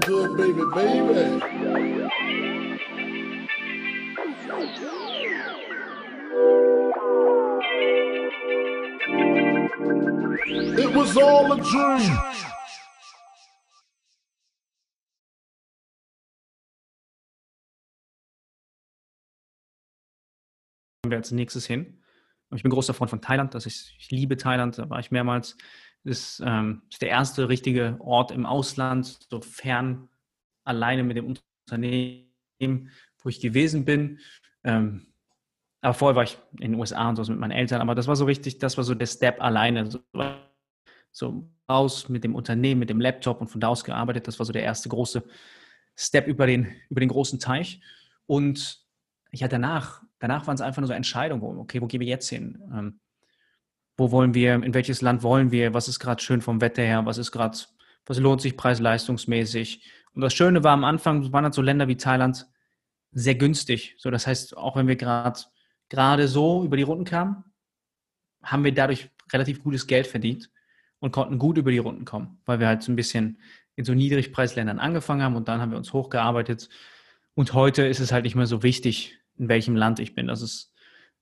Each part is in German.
good, baby, baby. It was all a dream. wir als nächstes hin. Ich bin großer Freund von Thailand, das ist, ich liebe Thailand, da war ich mehrmals. Das ähm, ist der erste richtige Ort im Ausland, so fern alleine mit dem Unternehmen, wo ich gewesen bin. Ähm, aber vorher war ich in den USA und so mit meinen Eltern, aber das war so richtig, das war so der Step alleine. So, so raus mit dem Unternehmen, mit dem Laptop und von da aus gearbeitet. Das war so der erste große Step über den, über den großen Teich. Und ja, danach, danach waren es einfach nur so Entscheidungen, okay, wo gehen wir jetzt hin? Ähm, wo wollen wir, in welches Land wollen wir, was ist gerade schön vom Wetter her, was ist gerade, was lohnt sich preis-leistungsmäßig. Und das Schöne war am Anfang, waren halt so Länder wie Thailand sehr günstig. So, das heißt, auch wenn wir gerade gerade so über die Runden kamen, haben wir dadurch relativ gutes Geld verdient und konnten gut über die Runden kommen, weil wir halt so ein bisschen in so Niedrigpreisländern angefangen haben und dann haben wir uns hochgearbeitet. Und heute ist es halt nicht mehr so wichtig, in welchem Land ich bin. Das ist,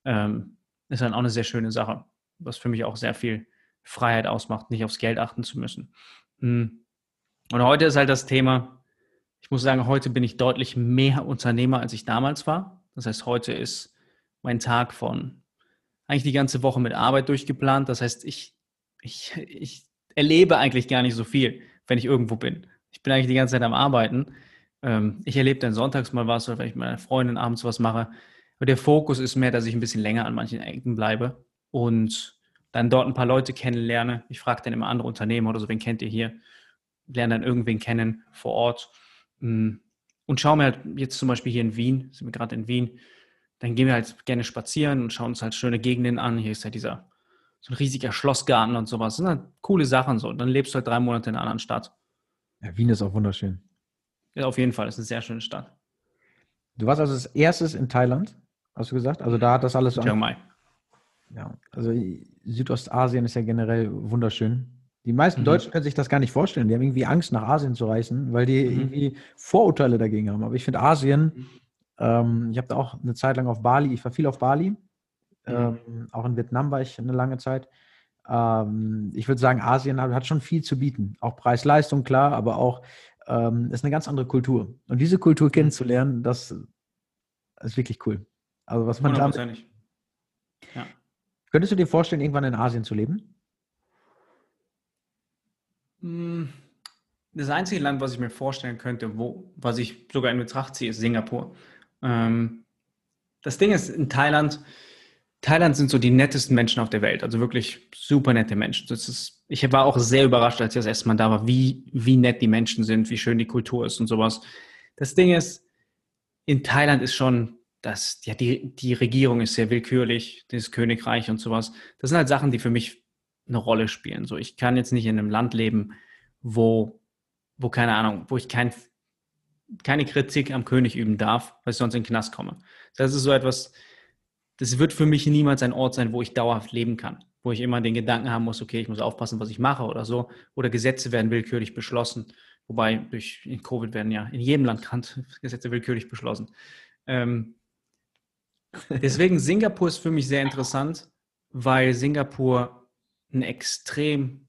ähm, ist dann auch eine sehr schöne Sache, was für mich auch sehr viel Freiheit ausmacht, nicht aufs Geld achten zu müssen. Hm. Und heute ist halt das Thema, ich muss sagen, heute bin ich deutlich mehr Unternehmer, als ich damals war. Das heißt, heute ist mein Tag von eigentlich die ganze Woche mit Arbeit durchgeplant. Das heißt, ich, ich, ich erlebe eigentlich gar nicht so viel, wenn ich irgendwo bin. Ich bin eigentlich die ganze Zeit am Arbeiten. Ähm, ich erlebe dann sonntags mal was oder wenn ich mit meiner Freundin abends was mache. Aber der Fokus ist mehr, dass ich ein bisschen länger an manchen Ecken bleibe und dann dort ein paar Leute kennenlerne. Ich frage dann immer andere Unternehmen oder so, wen kennt ihr hier? Lerne dann irgendwen kennen vor Ort. Mm, und schaue mir halt jetzt zum Beispiel hier in Wien, sind wir gerade in Wien, dann gehen wir halt gerne spazieren und schauen uns halt schöne Gegenden an. Hier ist ja dieser so ein riesiger Schlossgarten und sowas. Das sind halt coole Sachen so. Dann lebst du halt drei Monate in einer anderen Stadt. Ja, Wien ist auch wunderschön. Ja, auf jeden Fall. Das ist eine sehr schöne Stadt. Du warst also das erstes in Thailand, hast du gesagt? Also da hat das alles so. Chiang Mai. Ja, also Südostasien ist ja generell wunderschön. Die meisten mhm. Deutschen können sich das gar nicht vorstellen. Die haben irgendwie Angst, nach Asien zu reisen, weil die mhm. irgendwie Vorurteile dagegen haben. Aber ich finde Asien mhm. Ähm, ich habe da auch eine Zeit lang auf Bali, ich war viel auf Bali. Mhm. Ähm, auch in Vietnam war ich eine lange Zeit. Ähm, ich würde sagen, Asien hat, hat, schon viel zu bieten. Auch Preis-Leistung, klar, aber auch ähm, ist eine ganz andere Kultur. Und diese Kultur kennenzulernen, das ist wirklich cool. Also was man damit, ja. Könntest du dir vorstellen, irgendwann in Asien zu leben? Hm, das einzige Land, was ich mir vorstellen könnte, wo, was ich sogar in Betracht ziehe, ist Singapur. Ähm, das Ding ist, in Thailand, Thailand sind so die nettesten Menschen auf der Welt, also wirklich super nette Menschen. Ist, ich war auch sehr überrascht, als ich das erste Mal da war, wie, wie nett die Menschen sind, wie schön die Kultur ist und sowas. Das Ding ist, in Thailand ist schon das, ja, die, die Regierung ist sehr willkürlich, das Königreich und sowas. Das sind halt Sachen, die für mich eine Rolle spielen. So, ich kann jetzt nicht in einem Land leben, wo, wo keine Ahnung, wo ich kein keine Kritik am König üben darf, weil ich sonst in den Knast komme. Das ist so etwas, das wird für mich niemals ein Ort sein, wo ich dauerhaft leben kann, wo ich immer den Gedanken haben muss, okay, ich muss aufpassen, was ich mache oder so. Oder Gesetze werden willkürlich beschlossen. Wobei durch Covid werden ja in jedem Land Gesetze willkürlich beschlossen. Ähm, deswegen Singapur ist für mich sehr interessant, weil Singapur ein extrem,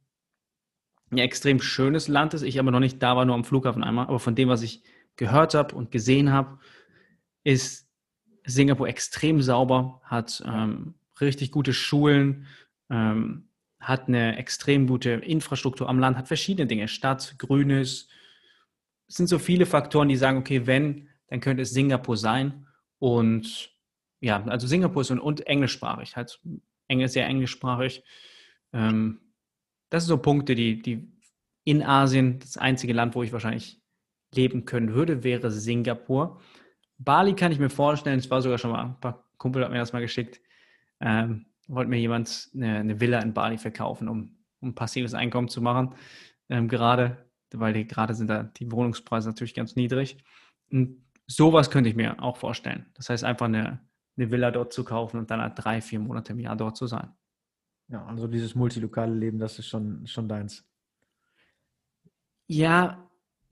ein extrem schönes Land ist. Ich aber noch nicht da war, nur am Flughafen einmal. Aber von dem, was ich gehört habe und gesehen habe, ist Singapur extrem sauber, hat ähm, richtig gute Schulen, ähm, hat eine extrem gute Infrastruktur am Land, hat verschiedene Dinge, Stadt, Grünes. Es sind so viele Faktoren, die sagen, okay, wenn, dann könnte es Singapur sein. Und ja, also Singapur ist und, und englischsprachig, halt Englisch, sehr englischsprachig. Ähm, das sind so Punkte, die, die in Asien, das einzige Land, wo ich wahrscheinlich leben können würde, wäre Singapur. Bali kann ich mir vorstellen, es war sogar schon mal, ein paar Kumpel hat mir das mal geschickt, ähm, wollte mir jemand eine, eine, Villa in Bali verkaufen, um, um passives Einkommen zu machen. Ähm, gerade, weil die, gerade sind da die Wohnungspreise natürlich ganz niedrig. Und sowas könnte ich mir auch vorstellen. Das heißt, einfach eine, eine Villa dort zu kaufen und dann drei, vier Monate im Jahr dort zu sein. Ja, also dieses multilokale Leben, das ist schon, schon deins. Ja,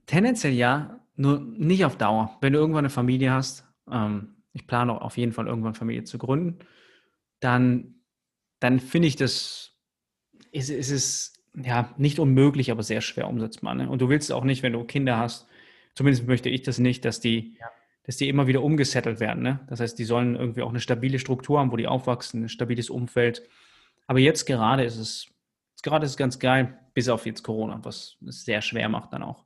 Tendenziell ja, nur nicht auf Dauer. Wenn du irgendwann eine Familie hast, ähm, ich plane auf jeden Fall irgendwann Familie zu gründen, dann, dann finde ich das, ist, ist es ja nicht unmöglich, aber sehr schwer umsetzbar. Ne? Und du willst auch nicht, wenn du Kinder hast, zumindest möchte ich das nicht, dass die, ja. Dass die immer wieder umgesettelt werden. Ne? Das heißt, die sollen irgendwie auch eine stabile Struktur haben, wo die aufwachsen, ein stabiles Umfeld. Aber jetzt gerade ist es, gerade ist es ganz geil, bis auf jetzt Corona, was es sehr schwer macht dann auch.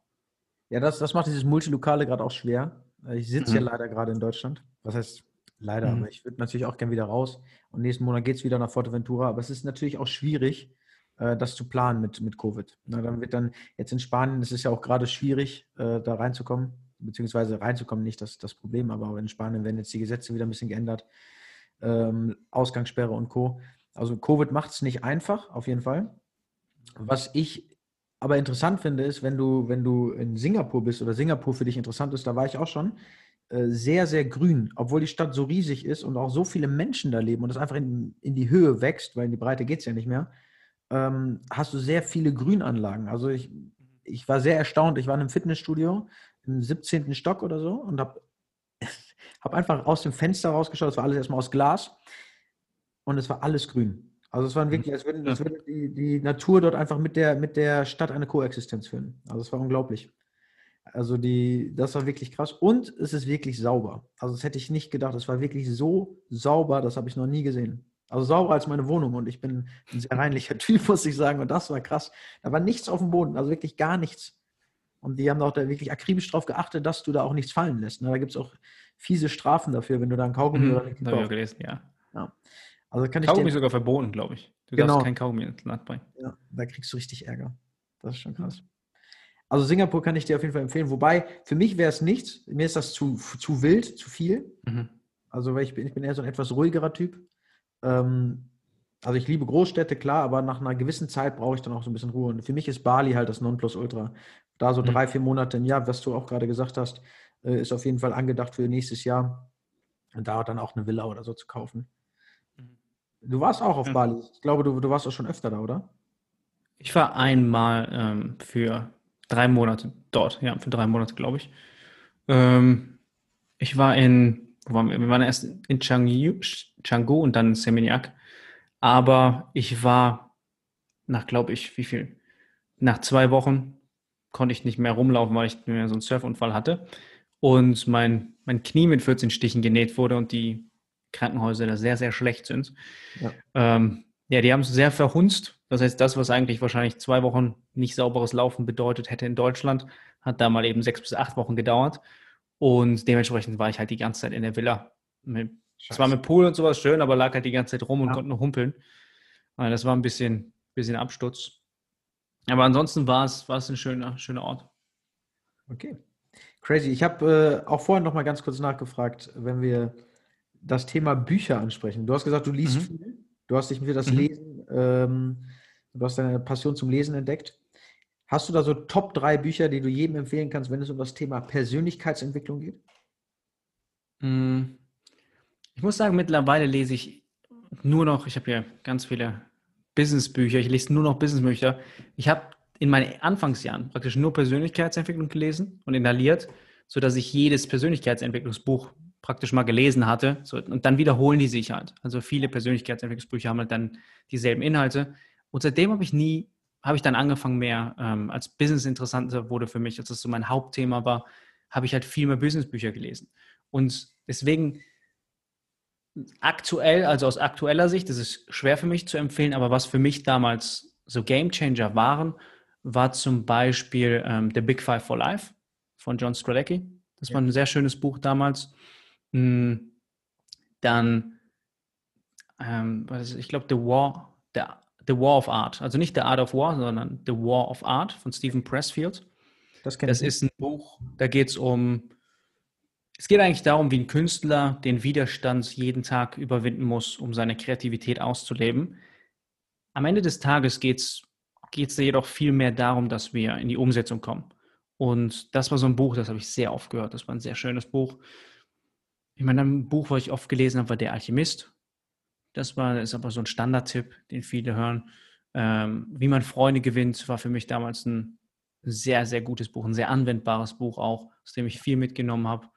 Ja, das, das macht dieses Multilokale gerade auch schwer. Ich sitze mhm. ja leider gerade in Deutschland. Was heißt leider, mhm. aber ich würde natürlich auch gerne wieder raus. Und nächsten Monat geht es wieder nach Forteventura. Aber es ist natürlich auch schwierig, äh, das zu planen mit, mit Covid. Na, dann wird dann jetzt in Spanien, es ist ja auch gerade schwierig, äh, da reinzukommen, beziehungsweise reinzukommen, nicht das, das Problem, aber auch in Spanien werden jetzt die Gesetze wieder ein bisschen geändert. Ähm, Ausgangssperre und Co. Also Covid macht es nicht einfach, auf jeden Fall. Was ich aber interessant finde, ist, wenn du, wenn du in Singapur bist oder Singapur für dich interessant ist, da war ich auch schon, äh, sehr, sehr grün, obwohl die Stadt so riesig ist und auch so viele Menschen da leben und es einfach in, in die Höhe wächst, weil in die Breite geht es ja nicht mehr, ähm, hast du sehr viele Grünanlagen. Also ich, ich war sehr erstaunt. Ich war in einem Fitnessstudio im 17. Stock oder so und habe hab einfach aus dem Fenster rausgeschaut. Es war alles erstmal aus Glas und es war alles grün. Also es war mhm. wirklich, als würde, als würde die, die Natur dort einfach mit der, mit der Stadt eine Koexistenz führen. Also es war unglaublich. Also die, das war wirklich krass. Und es ist wirklich sauber. Also das hätte ich nicht gedacht. Es war wirklich so sauber, das habe ich noch nie gesehen. Also sauberer als meine Wohnung. Und ich bin ein sehr reinlicher Typ, muss ich sagen. Und das war krass. Da war nichts auf dem Boden, also wirklich gar nichts. Und die haben auch da wirklich akribisch darauf geachtet, dass du da auch nichts fallen lässt. Ne? Da gibt es auch fiese Strafen dafür, wenn du da einen Kaugummi mhm, oder eine Habe ich gelesen, ja. ja. Also kann Kaugummi ich sogar verboten, glaube ich. Du genau. darfst kein Kaugummi ins Land bringen. Ja, da kriegst du richtig Ärger. Das ist schon krass. Also Singapur kann ich dir auf jeden Fall empfehlen. Wobei, für mich wäre es nichts. Mir ist das zu, zu wild, zu viel. Mhm. Also weil ich bin, ich bin eher so ein etwas ruhigerer Typ. Ähm, also ich liebe Großstädte, klar, aber nach einer gewissen Zeit brauche ich dann auch so ein bisschen Ruhe. Und für mich ist Bali halt das Nonplusultra. Da so mhm. drei, vier Monate im Jahr, was du auch gerade gesagt hast, äh, ist auf jeden Fall angedacht für nächstes Jahr. Und da dann auch eine Villa oder so zu kaufen. Mhm. Du warst auch auf ja. Bali. Ich glaube, du, du warst auch schon öfter da, oder? Ich war einmal ähm, für drei Monate dort, ja, für drei Monate, glaube ich. Ähm, ich war in, wir? waren erst in Canggu, und dann in Seminyak. Aber ich war nach, glaube ich, wie viel? Nach zwei Wochen konnte ich nicht mehr rumlaufen, weil ich mehr so einen Surfunfall hatte. Und mein, mein Knie mit 14 Stichen genäht wurde und die Krankenhäuser da sehr, sehr schlecht sind. Ja, ähm, ja die haben es sehr verhunzt das heißt, das, was eigentlich wahrscheinlich zwei Wochen nicht sauberes Laufen bedeutet hätte in Deutschland, hat da mal eben sechs bis acht Wochen gedauert. Und dementsprechend war ich halt die ganze Zeit in der Villa. Es war mit Pool und sowas schön, aber lag halt die ganze Zeit rum und ja. konnte nur humpeln. Das war ein bisschen, bisschen Absturz. Aber ansonsten war es, war es ein schöner, schöner Ort. Okay. Crazy. Ich habe äh, auch vorhin noch mal ganz kurz nachgefragt, wenn wir das Thema Bücher ansprechen. Du hast gesagt, du liest mhm. viel. Du hast dich für das mhm. Lesen ähm, Du hast deine Passion zum Lesen entdeckt. Hast du da so Top 3 Bücher, die du jedem empfehlen kannst, wenn es um das Thema Persönlichkeitsentwicklung geht? Hm. Ich muss sagen, mittlerweile lese ich nur noch, ich habe ja ganz viele Businessbücher, ich lese nur noch Businessbücher. Ich habe in meinen Anfangsjahren praktisch nur Persönlichkeitsentwicklung gelesen und inhaliert, sodass ich jedes Persönlichkeitsentwicklungsbuch praktisch mal gelesen hatte. So, und dann wiederholen die sich halt. Also viele Persönlichkeitsentwicklungsbücher haben halt dann dieselben Inhalte. Und seitdem habe ich nie, habe ich dann angefangen mehr ähm, als Business interessanter wurde für mich, als das so mein Hauptthema war, habe ich halt viel mehr Businessbücher gelesen. Und deswegen aktuell, also aus aktueller Sicht, das ist schwer für mich zu empfehlen, aber was für mich damals so Game Changer waren, war zum Beispiel ähm, The Big Five for Life von John Strzelecki. Das ja. war ein sehr schönes Buch damals. Hm, dann, ähm, ich glaube, The War, der The War of Art. Also nicht The Art of War, sondern The War of Art von Stephen Pressfield. Das, das ist ein Buch, da geht es um, es geht eigentlich darum, wie ein Künstler den Widerstand jeden Tag überwinden muss, um seine Kreativität auszuleben. Am Ende des Tages geht es jedoch viel mehr darum, dass wir in die Umsetzung kommen. Und das war so ein Buch, das habe ich sehr oft gehört. Das war ein sehr schönes Buch. Ich meine, ein Buch, was ich oft gelesen habe, war Der Alchemist das war, ist aber so ein Standardtipp, den viele hören. Ähm, wie man Freunde gewinnt, war für mich damals ein sehr, sehr gutes Buch, ein sehr anwendbares Buch auch, aus dem ich viel mitgenommen habe.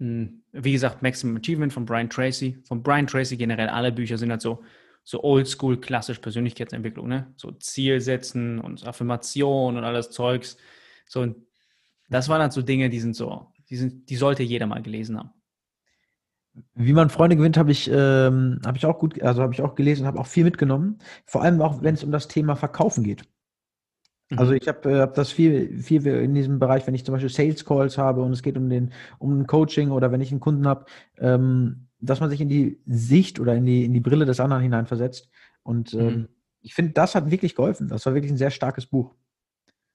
Hm, wie gesagt, Maximum Achievement von Brian Tracy. Von Brian Tracy generell alle Bücher sind halt so, so oldschool, klassisch Persönlichkeitsentwicklung, ne? So Ziel setzen und Affirmation und alles Zeugs. So, das waren halt so Dinge, die sind so, die sind, die sollte jeder mal gelesen haben. Wie man Freunde gewinnt, habe ich, ähm, habe ich auch gut, also habe ich auch gelesen, habe auch viel mitgenommen. Vor allem auch, wenn es um das Thema Verkaufen geht. Also mhm. ich habe äh, hab das viel, viel in diesem Bereich, wenn ich zum Beispiel Sales Calls habe und es geht um den, um ein Coaching oder wenn ich einen Kunden habe, ähm, dass man sich in die Sicht oder in die, in die Brille des anderen hineinversetzt. Und ähm, mhm. ich finde, das hat wirklich geholfen. Das war wirklich ein sehr starkes Buch.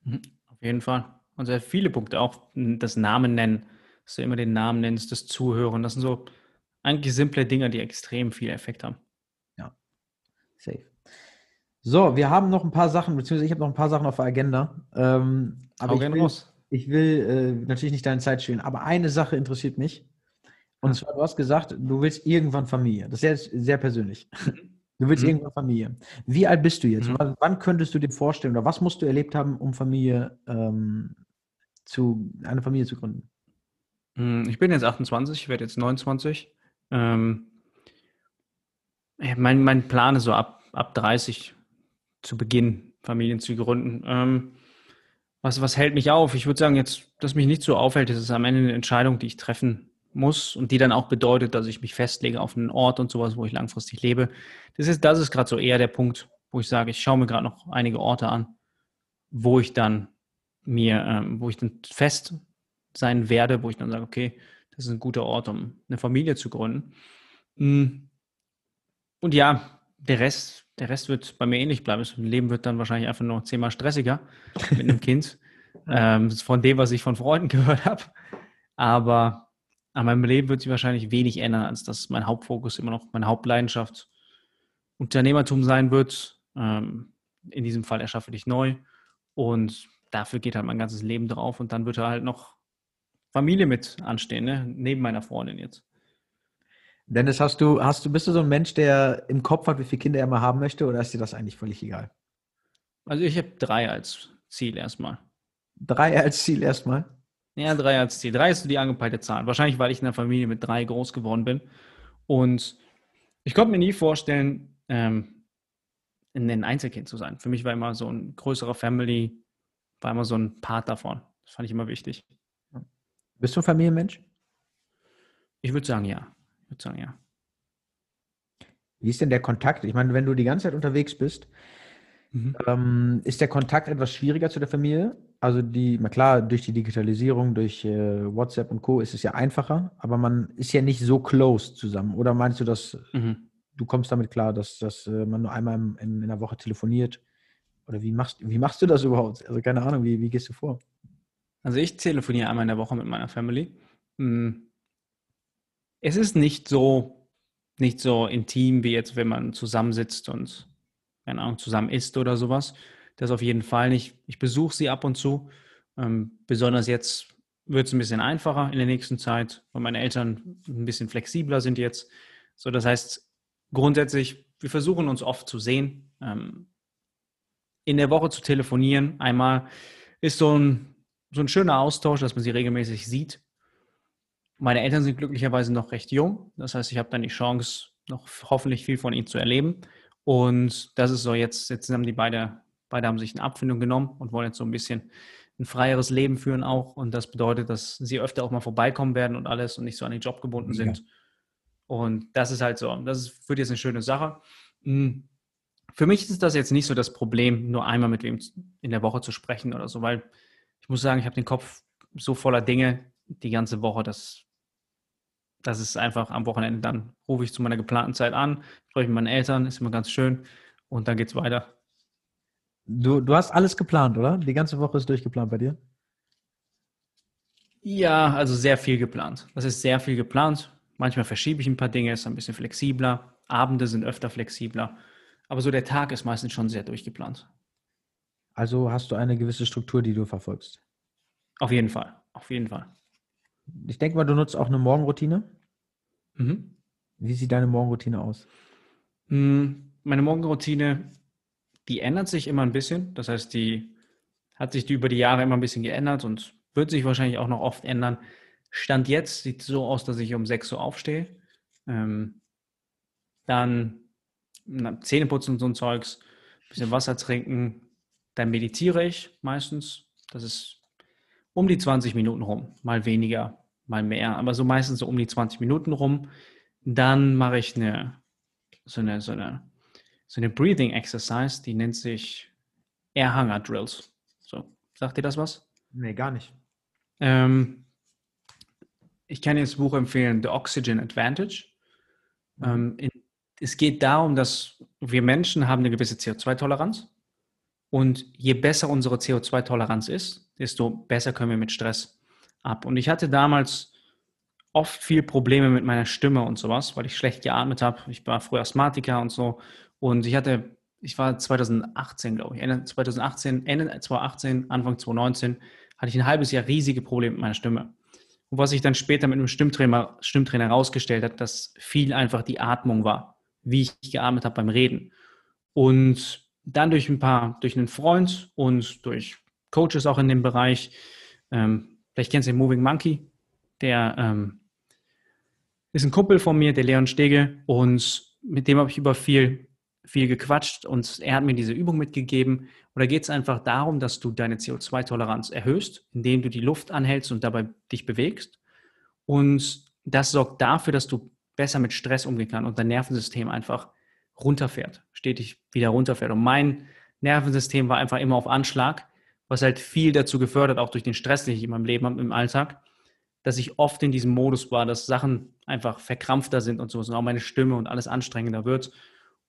Mhm. Auf jeden Fall. Und sehr viele Punkte, auch das Namen nennen, dass du immer den Namen nennst, das Zuhören, das sind so eigentlich simple Dinge, die extrem viel Effekt haben. Ja, safe. So, wir haben noch ein paar Sachen, beziehungsweise ich habe noch ein paar Sachen auf der Agenda. Ähm, aber ich will, ich will äh, natürlich nicht deine Zeit stehlen, aber eine Sache interessiert mich. Und zwar, du hast gesagt, du willst irgendwann Familie. Das ist jetzt sehr persönlich. Du willst mhm. irgendwann Familie. Wie alt bist du jetzt? Mhm. Wann, wann, könntest du dir vorstellen oder was musst du erlebt haben, um Familie ähm, zu, eine Familie zu gründen? Hm, ich bin jetzt 28, ich werde jetzt 29. Ähm, mein, mein Plan ist so ab, ab 30 zu Beginn Familien zu gründen. Ähm, was, was hält mich auf? Ich würde sagen, jetzt, dass mich nicht so aufhält, ist am Ende eine Entscheidung, die ich treffen muss und die dann auch bedeutet, dass ich mich festlege auf einen Ort und sowas, wo ich langfristig lebe. Das ist, das ist gerade so eher der Punkt, wo ich sage, ich schaue mir gerade noch einige Orte an, wo ich dann mir, ähm, wo ich dann fest sein werde, wo ich dann sage, okay, das ist ein guter Ort, um eine Familie zu gründen. Hm. Und ja, der Rest der Rest wird bei mir ähnlich bleiben. Das Leben wird dann wahrscheinlich einfach nur zehnmal stressiger mit einem Kind. ähm, von dem, was ich von Freunden gehört habe. Aber an meinem Leben wird sich wahrscheinlich wenig ändern, als dass mein Hauptfokus immer noch meine Hauptleidenschaft Unternehmertum sein wird. Ähm, in diesem Fall erschaffe dich neu. Und dafür geht halt mein ganzes Leben drauf. Und dann wird halt noch Familie mit anstehen, ne? neben meiner Freundin jetzt. Dennis, hast du, hast du, bist du so ein Mensch, der im Kopf hat, wie viele Kinder er mal haben möchte, oder ist dir das eigentlich völlig egal? Also ich habe drei als Ziel erstmal. Drei als Ziel erstmal? Ja, drei als Ziel. Drei ist die angepeilte Zahl. Wahrscheinlich, weil ich in einer Familie mit drei groß geworden bin. Und ich konnte mir nie vorstellen, ähm, ein Einzelkind zu sein. Für mich war immer so ein größerer Family, war immer so ein Part davon. Das fand ich immer wichtig. Bist du ein Familienmensch? Ich würde sagen, ja würde sagen, ja. Wie ist denn der Kontakt? Ich meine, wenn du die ganze Zeit unterwegs bist, mhm. ähm, ist der Kontakt etwas schwieriger zu der Familie? Also die, na klar, durch die Digitalisierung, durch äh, WhatsApp und Co. ist es ja einfacher, aber man ist ja nicht so close zusammen. Oder meinst du, dass mhm. du kommst damit klar, dass, dass äh, man nur einmal in, in, in der Woche telefoniert? Oder wie machst, wie machst du das überhaupt? Also keine Ahnung, wie, wie gehst du vor? Also ich telefoniere einmal in der Woche mit meiner Family. Mhm es ist nicht so, nicht so intim wie jetzt, wenn man zusammensitzt und, keine Ahnung, zusammen isst oder sowas. Das auf jeden Fall nicht. Ich besuche sie ab und zu. Ähm, besonders jetzt wird es ein bisschen einfacher in der nächsten Zeit, weil meine Eltern ein bisschen flexibler sind jetzt. So, das heißt, grundsätzlich, wir versuchen uns oft zu sehen. Ähm, in der Woche zu telefonieren, einmal ist so ein, so ein schöner Austausch, dass man sie regelmäßig sieht. Meine Eltern sind glücklicherweise noch recht jung. Das heißt, ich habe dann die Chance, noch hoffentlich viel von ihnen zu erleben. Und das ist so jetzt, jetzt haben die beide, beide haben sich eine Abfindung genommen und wollen jetzt so ein bisschen ein freieres Leben führen auch. Und das bedeutet, dass sie öfter auch mal vorbeikommen werden und alles und nicht so an den Job gebunden sind. Ja. Und das ist halt so, das ist, wird jetzt eine schöne Sache. Hm. Für mich ist das jetzt nicht so das Problem, nur einmal mit wem in der Woche zu sprechen oder so, weil ich muss sagen, ich habe den Kopf so voller Dinge die ganze Woche, dass das ist einfach am Wochenende, dann rufe ich zu meiner geplanten Zeit an, spreche mit meinen Eltern, ist immer ganz schön und dann geht's weiter. Du, du hast alles geplant, oder? Die ganze Woche ist durchgeplant bei dir? Ja, also sehr viel geplant. Das ist sehr viel geplant. Manchmal verschiebe ich ein paar Dinge, ist ein bisschen flexibler. Abende sind öfter flexibler. Aber so der Tag ist meistens schon sehr durchgeplant. Also hast du eine gewisse Struktur, die du verfolgst? Auf jeden Fall. Auf jeden Fall ich denke mal, du nutzt auch eine Morgenroutine. Mhm. Wie sieht deine Morgenroutine aus? Hm, meine Morgenroutine, die ändert sich immer ein bisschen. Das heißt, die Hat sich über die Jahre immer ein bisschen geändert und wird sich wahrscheinlich auch noch oft ändern. Stand jetzt sieht es so aus, dass ich um 6 Uhr aufstehe. Ähm, dann na, Zähne putzen und so ein Zeugs, bisschen Wasser trinken, dann meditiere ich meistens. Das ist um die 20 Minuten rum, mal weniger, mal mehr, aber so meistens so um die 20 Minuten rum. Dann mache ich eine so eine, so eine, so eine Breathing Exercise, die nennt sich Air Hunger Drills. So, sagt dir das was? Nee, gar nicht. Ähm, ich kann dir das Buch empfehlen, The Oxygen Advantage. Mhm. Ähm, in, es geht darum, dass wir Menschen haben eine gewisse CO2-Toleranz und je besser unsere CO2-Toleranz ist, desto besser können wir mit Stress ab. Und ich hatte damals oft viel Probleme mit meiner Stimme und sowas, weil ich schlecht geatmet habe. Ich war früher Asthmatiker und so. Und ich hatte, ich war 2018, glaube ich, Ende 2018, Ende 2018, Anfang 2019, hatte ich ein halbes Jahr riesige Probleme mit meiner Stimme. Und was sich dann später mit einem Stimmtrainer, Stimmtrainer herausgestellt hat, dass viel einfach die Atmung war, wie ich geatmet habe beim Reden. Und dann durch ein paar, durch einen Freund und durch Coaches auch in dem Bereich, ähm, vielleicht kennst du den Moving Monkey, der ähm, ist ein Kumpel von mir, der Leon Stege, und mit dem habe ich über viel, viel gequatscht und er hat mir diese Übung mitgegeben. Und da geht es einfach darum, dass du deine CO2-Toleranz erhöhst, indem du die Luft anhältst und dabei dich bewegst. Und das sorgt dafür, dass du besser mit Stress umgehen kannst und dein Nervensystem einfach runterfährt, stetig wieder runterfährt. Und mein Nervensystem war einfach immer auf Anschlag, was halt viel dazu gefördert, auch durch den Stress, den ich in meinem Leben habe, im Alltag, dass ich oft in diesem Modus war, dass Sachen einfach verkrampfter sind und so, und auch meine Stimme und alles anstrengender wird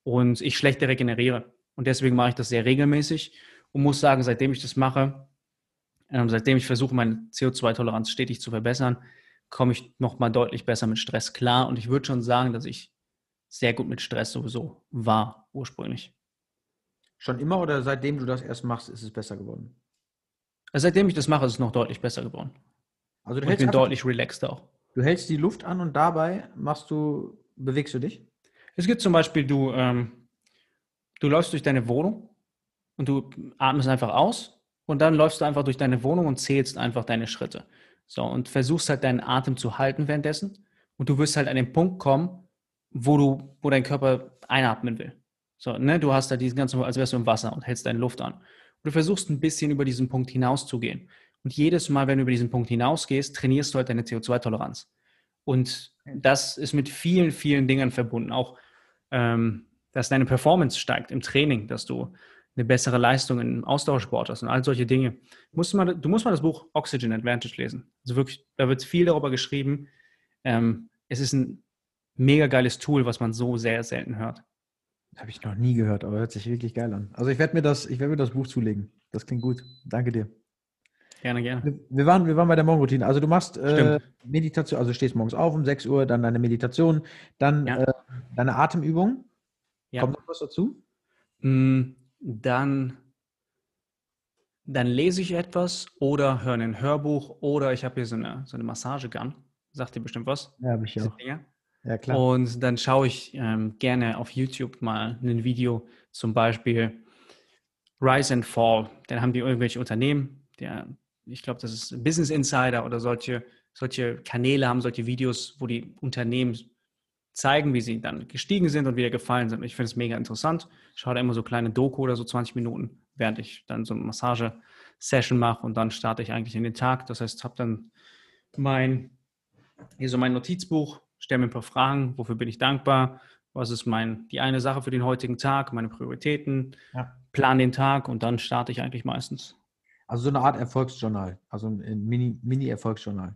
und ich schlechter regeneriere. Und deswegen mache ich das sehr regelmäßig und muss sagen, seitdem ich das mache, ähm, seitdem ich versuche, meine CO2-Toleranz stetig zu verbessern, komme ich nochmal deutlich besser mit Stress klar. Und ich würde schon sagen, dass ich sehr gut mit Stress sowieso war, ursprünglich. Schon immer oder seitdem du das erst machst, ist es besser geworden? Also seitdem ich das mache, ist es noch deutlich besser geworden. Also du hältst ich bin deutlich relaxed auch. Du hältst die Luft an und dabei machst du, bewegst du dich? Es gibt zum Beispiel, du, ähm, du läufst durch deine Wohnung und du atmest einfach aus und dann läufst du einfach durch deine Wohnung und zählst einfach deine Schritte. So, und versuchst halt deinen Atem zu halten währenddessen. Und du wirst halt an den Punkt kommen, wo du, wo dein Körper einatmen will. So, ne, du hast da diesen ganzen, als wärst du im Wasser und hältst deine Luft an. Und du versuchst ein bisschen über diesen Punkt hinauszugehen. Und jedes Mal, wenn du über diesen Punkt hinausgehst, trainierst du halt deine CO2-Toleranz. Und das ist mit vielen, vielen Dingen verbunden. Auch, ähm, dass deine Performance steigt im Training, dass du eine bessere Leistung im Ausdauersport hast und all solche Dinge. Musst du, mal, du musst mal das Buch Oxygen Advantage lesen. Also wirklich, da wird viel darüber geschrieben. Ähm, es ist ein mega geiles Tool, was man so sehr selten hört. Habe ich noch nie gehört, aber hört sich wirklich geil an. Also ich werde mir das, mir das Buch zulegen. Das klingt gut. Danke dir. Gerne, gerne. Wir waren, wir waren bei der Morgenroutine. Also du machst äh, Meditation, also stehst morgens auf um 6 Uhr, dann deine Meditation, dann ja. äh, deine Atemübung. Ja. Kommt noch was dazu? Mm, dann, dann lese ich etwas oder höre ein Hörbuch oder ich habe hier so eine, so eine Massagegun. Sagt dir bestimmt was? Ja, habe ich auch. Ja, klar. Und dann schaue ich ähm, gerne auf YouTube mal ein Video, zum Beispiel Rise and Fall. Dann haben die irgendwelche Unternehmen, der ich glaube, das ist Business Insider oder solche, solche Kanäle haben solche Videos, wo die Unternehmen zeigen, wie sie dann gestiegen sind und wieder gefallen sind. Ich finde es mega interessant. Ich schaue da immer so kleine Doku oder so 20 Minuten, während ich dann so eine Massage-Session mache und dann starte ich eigentlich in den Tag. Das heißt, habe dann mein, hier so mein Notizbuch, stelle mir ein paar Fragen, wofür bin ich dankbar, was ist mein, die eine Sache für den heutigen Tag, meine Prioritäten, ja. plan den Tag und dann starte ich eigentlich meistens. Also so eine Art Erfolgsjournal, also ein Mini-Erfolgsjournal.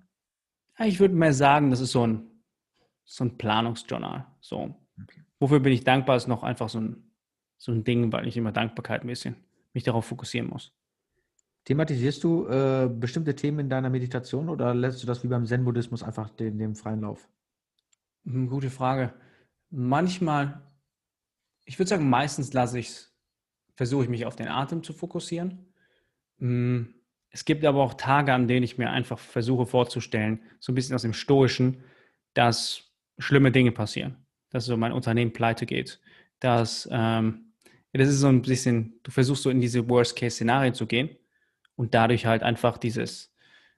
Mini ich würde mal sagen, das ist so ein, so ein Planungsjournal. So. Okay. Wofür bin ich dankbar, ist noch einfach so ein, so ein Ding, weil ich immer Dankbarkeit ein bisschen mich darauf fokussieren muss. Thematisierst du äh, bestimmte Themen in deiner Meditation oder lässt du das wie beim Zen-Buddhismus einfach den, den freien Lauf? Hm, gute Frage. Manchmal, ich würde sagen, meistens lasse ich es, versuche ich mich auf den Atem zu fokussieren. Hm, es gibt aber auch Tage, an denen ich mir einfach versuche vorzustellen, so ein bisschen aus dem Stoischen, dass schlimme Dinge passieren, dass so mein Unternehmen pleite geht, dass ähm, das ist so ein bisschen, du versuchst so in diese Worst-Case-Szenarien zu gehen und dadurch halt einfach dieses,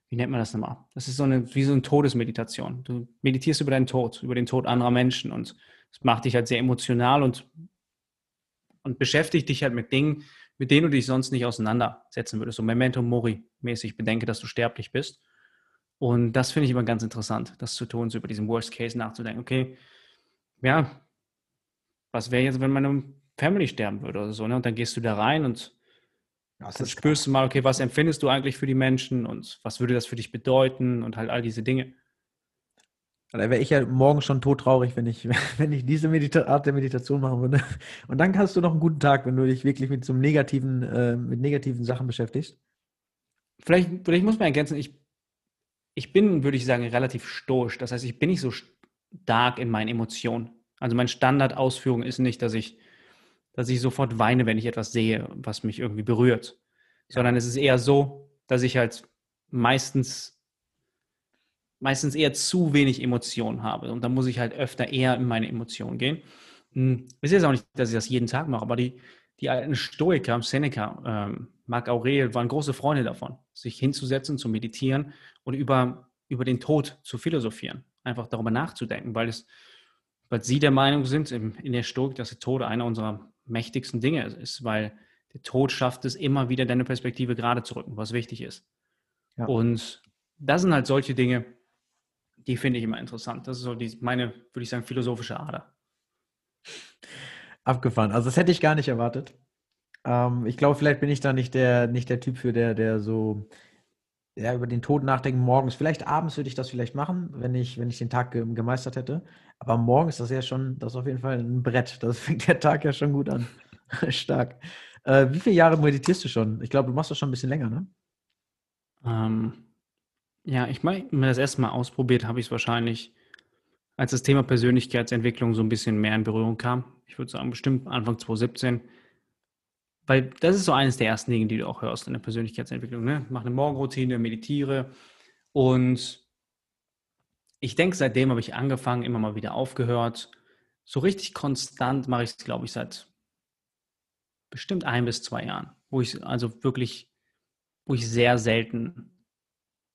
wie nennt man das nochmal? Das ist so eine, wie so eine Todesmeditation. Du meditierst über deinen Tod, über den Tod anderer Menschen und es macht dich halt sehr emotional und, und beschäftigt dich halt mit Dingen, mit denen du dich sonst nicht auseinandersetzen würdest. So Memento Mori mäßig, bedenke, dass du sterblich bist. Und das finde ich immer ganz interessant, das zu tun, so über diesen Worst Case nachzudenken. Okay, ja, was wäre jetzt, wenn meine Family sterben würde oder so, ne? Und dann gehst du da rein und ja, dann spürst du mal, okay, was empfindest du eigentlich für die Menschen und was würde das für dich bedeuten und halt all diese Dinge. Da wäre ich ja morgen schon todtraurig, wenn ich, wenn ich diese Medita Art der Meditation machen würde. Und dann hast du noch einen guten Tag, wenn du dich wirklich mit so einem negativen, äh, mit negativen Sachen beschäftigst. Vielleicht, vielleicht muss man ergänzen, ich, ich bin, würde ich sagen, relativ stoisch. Das heißt, ich bin nicht so stark in meinen Emotionen. Also meine Standardausführung ist nicht, dass ich, dass ich sofort weine, wenn ich etwas sehe, was mich irgendwie berührt. Sondern es ist eher so, dass ich halt meistens meistens eher zu wenig Emotionen habe. Und da muss ich halt öfter eher in meine Emotionen gehen. Hm, es ist jetzt auch nicht, dass ich das jeden Tag mache, aber die, die alten Stoiker, Seneca, ähm, Marc Aurel waren große Freunde davon, sich hinzusetzen, zu meditieren und über, über den Tod zu philosophieren, einfach darüber nachzudenken, weil es, weil sie der Meinung sind in, in der Stoik, dass der Tod einer unserer mächtigsten Dinge ist, weil der Tod schafft es immer wieder, deine Perspektive gerade zu rücken, was wichtig ist. Ja. Und das sind halt solche Dinge, die finde ich immer interessant. Das ist so die, meine, würde ich sagen, philosophische Ader. Abgefahren. Also das hätte ich gar nicht erwartet. Ähm, ich glaube, vielleicht bin ich da nicht der, nicht der Typ für der, der so ja, über den Tod nachdenken morgens. Vielleicht abends würde ich das vielleicht machen, wenn ich, wenn ich den Tag ge gemeistert hätte. Aber morgens ist das ja schon, das ist auf jeden Fall ein Brett. Das fängt der Tag ja schon gut an. Stark. Äh, wie viele Jahre meditierst du schon? Ich glaube, du machst das schon ein bisschen länger, ne? Ähm, ja, ich meine, wenn man das erste Mal ausprobiert, habe ich es wahrscheinlich, als das Thema Persönlichkeitsentwicklung so ein bisschen mehr in Berührung kam. Ich würde sagen, bestimmt Anfang 2017. Weil das ist so eines der ersten Dinge, die du auch hörst in der Persönlichkeitsentwicklung. Ne? Mach eine Morgenroutine, meditiere. Und ich denke, seitdem habe ich angefangen, immer mal wieder aufgehört. So richtig konstant mache ich es, glaube ich, seit bestimmt ein bis zwei Jahren, wo ich also wirklich, wo ich sehr selten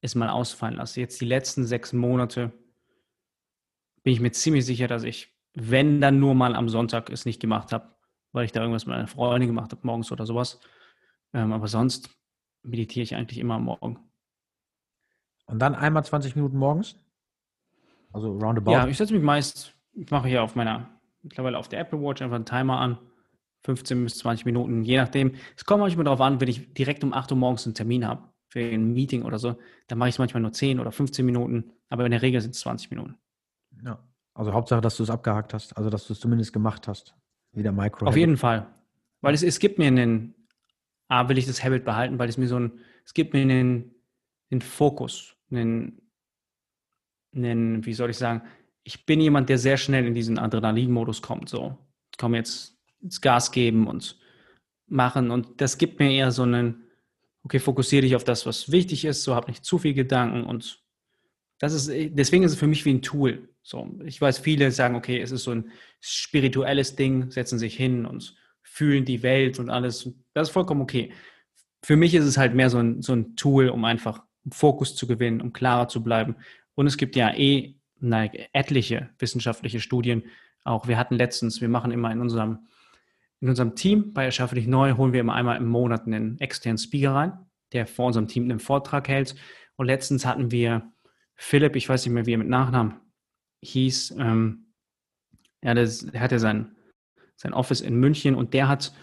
es mal ausfallen lasse. Jetzt die letzten sechs Monate bin ich mir ziemlich sicher, dass ich, wenn dann nur mal am Sonntag es nicht gemacht habe, weil ich da irgendwas mit einer Freundin gemacht habe, morgens oder sowas. Ähm, aber sonst meditiere ich eigentlich immer am Morgen. Und dann einmal 20 Minuten morgens? Also roundabout? Ja, ich setze mich meist, ich mache hier auf meiner, mittlerweile auf der Apple Watch einfach einen Timer an. 15 bis 20 Minuten, je nachdem. Es kommt manchmal darauf an, wenn ich direkt um 8 Uhr morgens einen Termin habe für ein Meeting oder so, dann mache ich es manchmal nur 10 oder 15 Minuten, aber in der Regel sind es 20 Minuten. Ja, also Hauptsache, dass du es abgehakt hast, also dass du es zumindest gemacht hast. Wieder Micro. Auf jeden Fall. Weil es, es gibt mir einen, A, will ich das Habit behalten, weil es mir so ein, es gibt mir einen, einen Fokus, einen, einen, wie soll ich sagen, ich bin jemand, der sehr schnell in diesen Adrenalin-Modus kommt. So, ich komme jetzt ins Gas geben und machen und das gibt mir eher so einen, okay, fokussiere dich auf das, was wichtig ist, so hab nicht zu viel Gedanken und das ist, deswegen ist es für mich wie ein Tool. So, ich weiß, viele sagen, okay, es ist so ein spirituelles Ding, setzen sich hin und fühlen die Welt und alles. Das ist vollkommen okay. Für mich ist es halt mehr so ein, so ein Tool, um einfach Fokus zu gewinnen, um klarer zu bleiben. Und es gibt ja eh na, etliche wissenschaftliche Studien. Auch wir hatten letztens, wir machen immer in unserem in unserem Team bei Erschaffe dich neu holen wir immer einmal im Monat einen externen Speaker rein, der vor unserem Team einen Vortrag hält. Und letztens hatten wir Philipp, ich weiß nicht mehr, wie er mit Nachnamen hieß, ähm, ja, das, der hatte sein, sein Office in München und der hat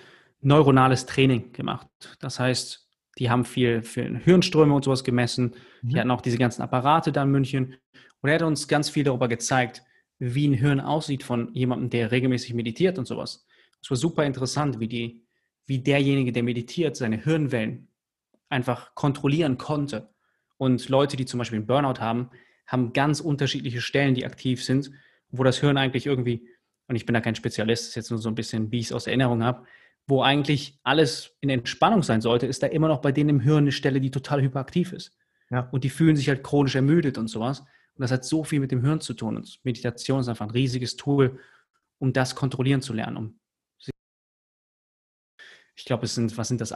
neuronales Training gemacht. Das heißt, die haben viel, viel Hirnströme und sowas gemessen. Mhm. Die hatten auch diese ganzen Apparate da in München. Und er hat uns ganz viel darüber gezeigt, wie ein Hirn aussieht von jemandem, der regelmäßig meditiert und sowas. Es war super interessant, wie, die, wie derjenige, der meditiert, seine Hirnwellen einfach kontrollieren konnte. Und Leute, die zum Beispiel einen Burnout haben, haben ganz unterschiedliche Stellen, die aktiv sind, wo das Hirn eigentlich irgendwie, und ich bin da kein Spezialist, das ist jetzt nur so ein bisschen, wie ich es aus Erinnerung habe, wo eigentlich alles in Entspannung sein sollte, ist da immer noch bei denen im Hirn eine Stelle, die total hyperaktiv ist. Ja. Und die fühlen sich halt chronisch ermüdet und sowas. Und das hat so viel mit dem Hirn zu tun. Und Meditation ist einfach ein riesiges Tool, um das kontrollieren zu lernen, um ich glaube, es sind, was sind das,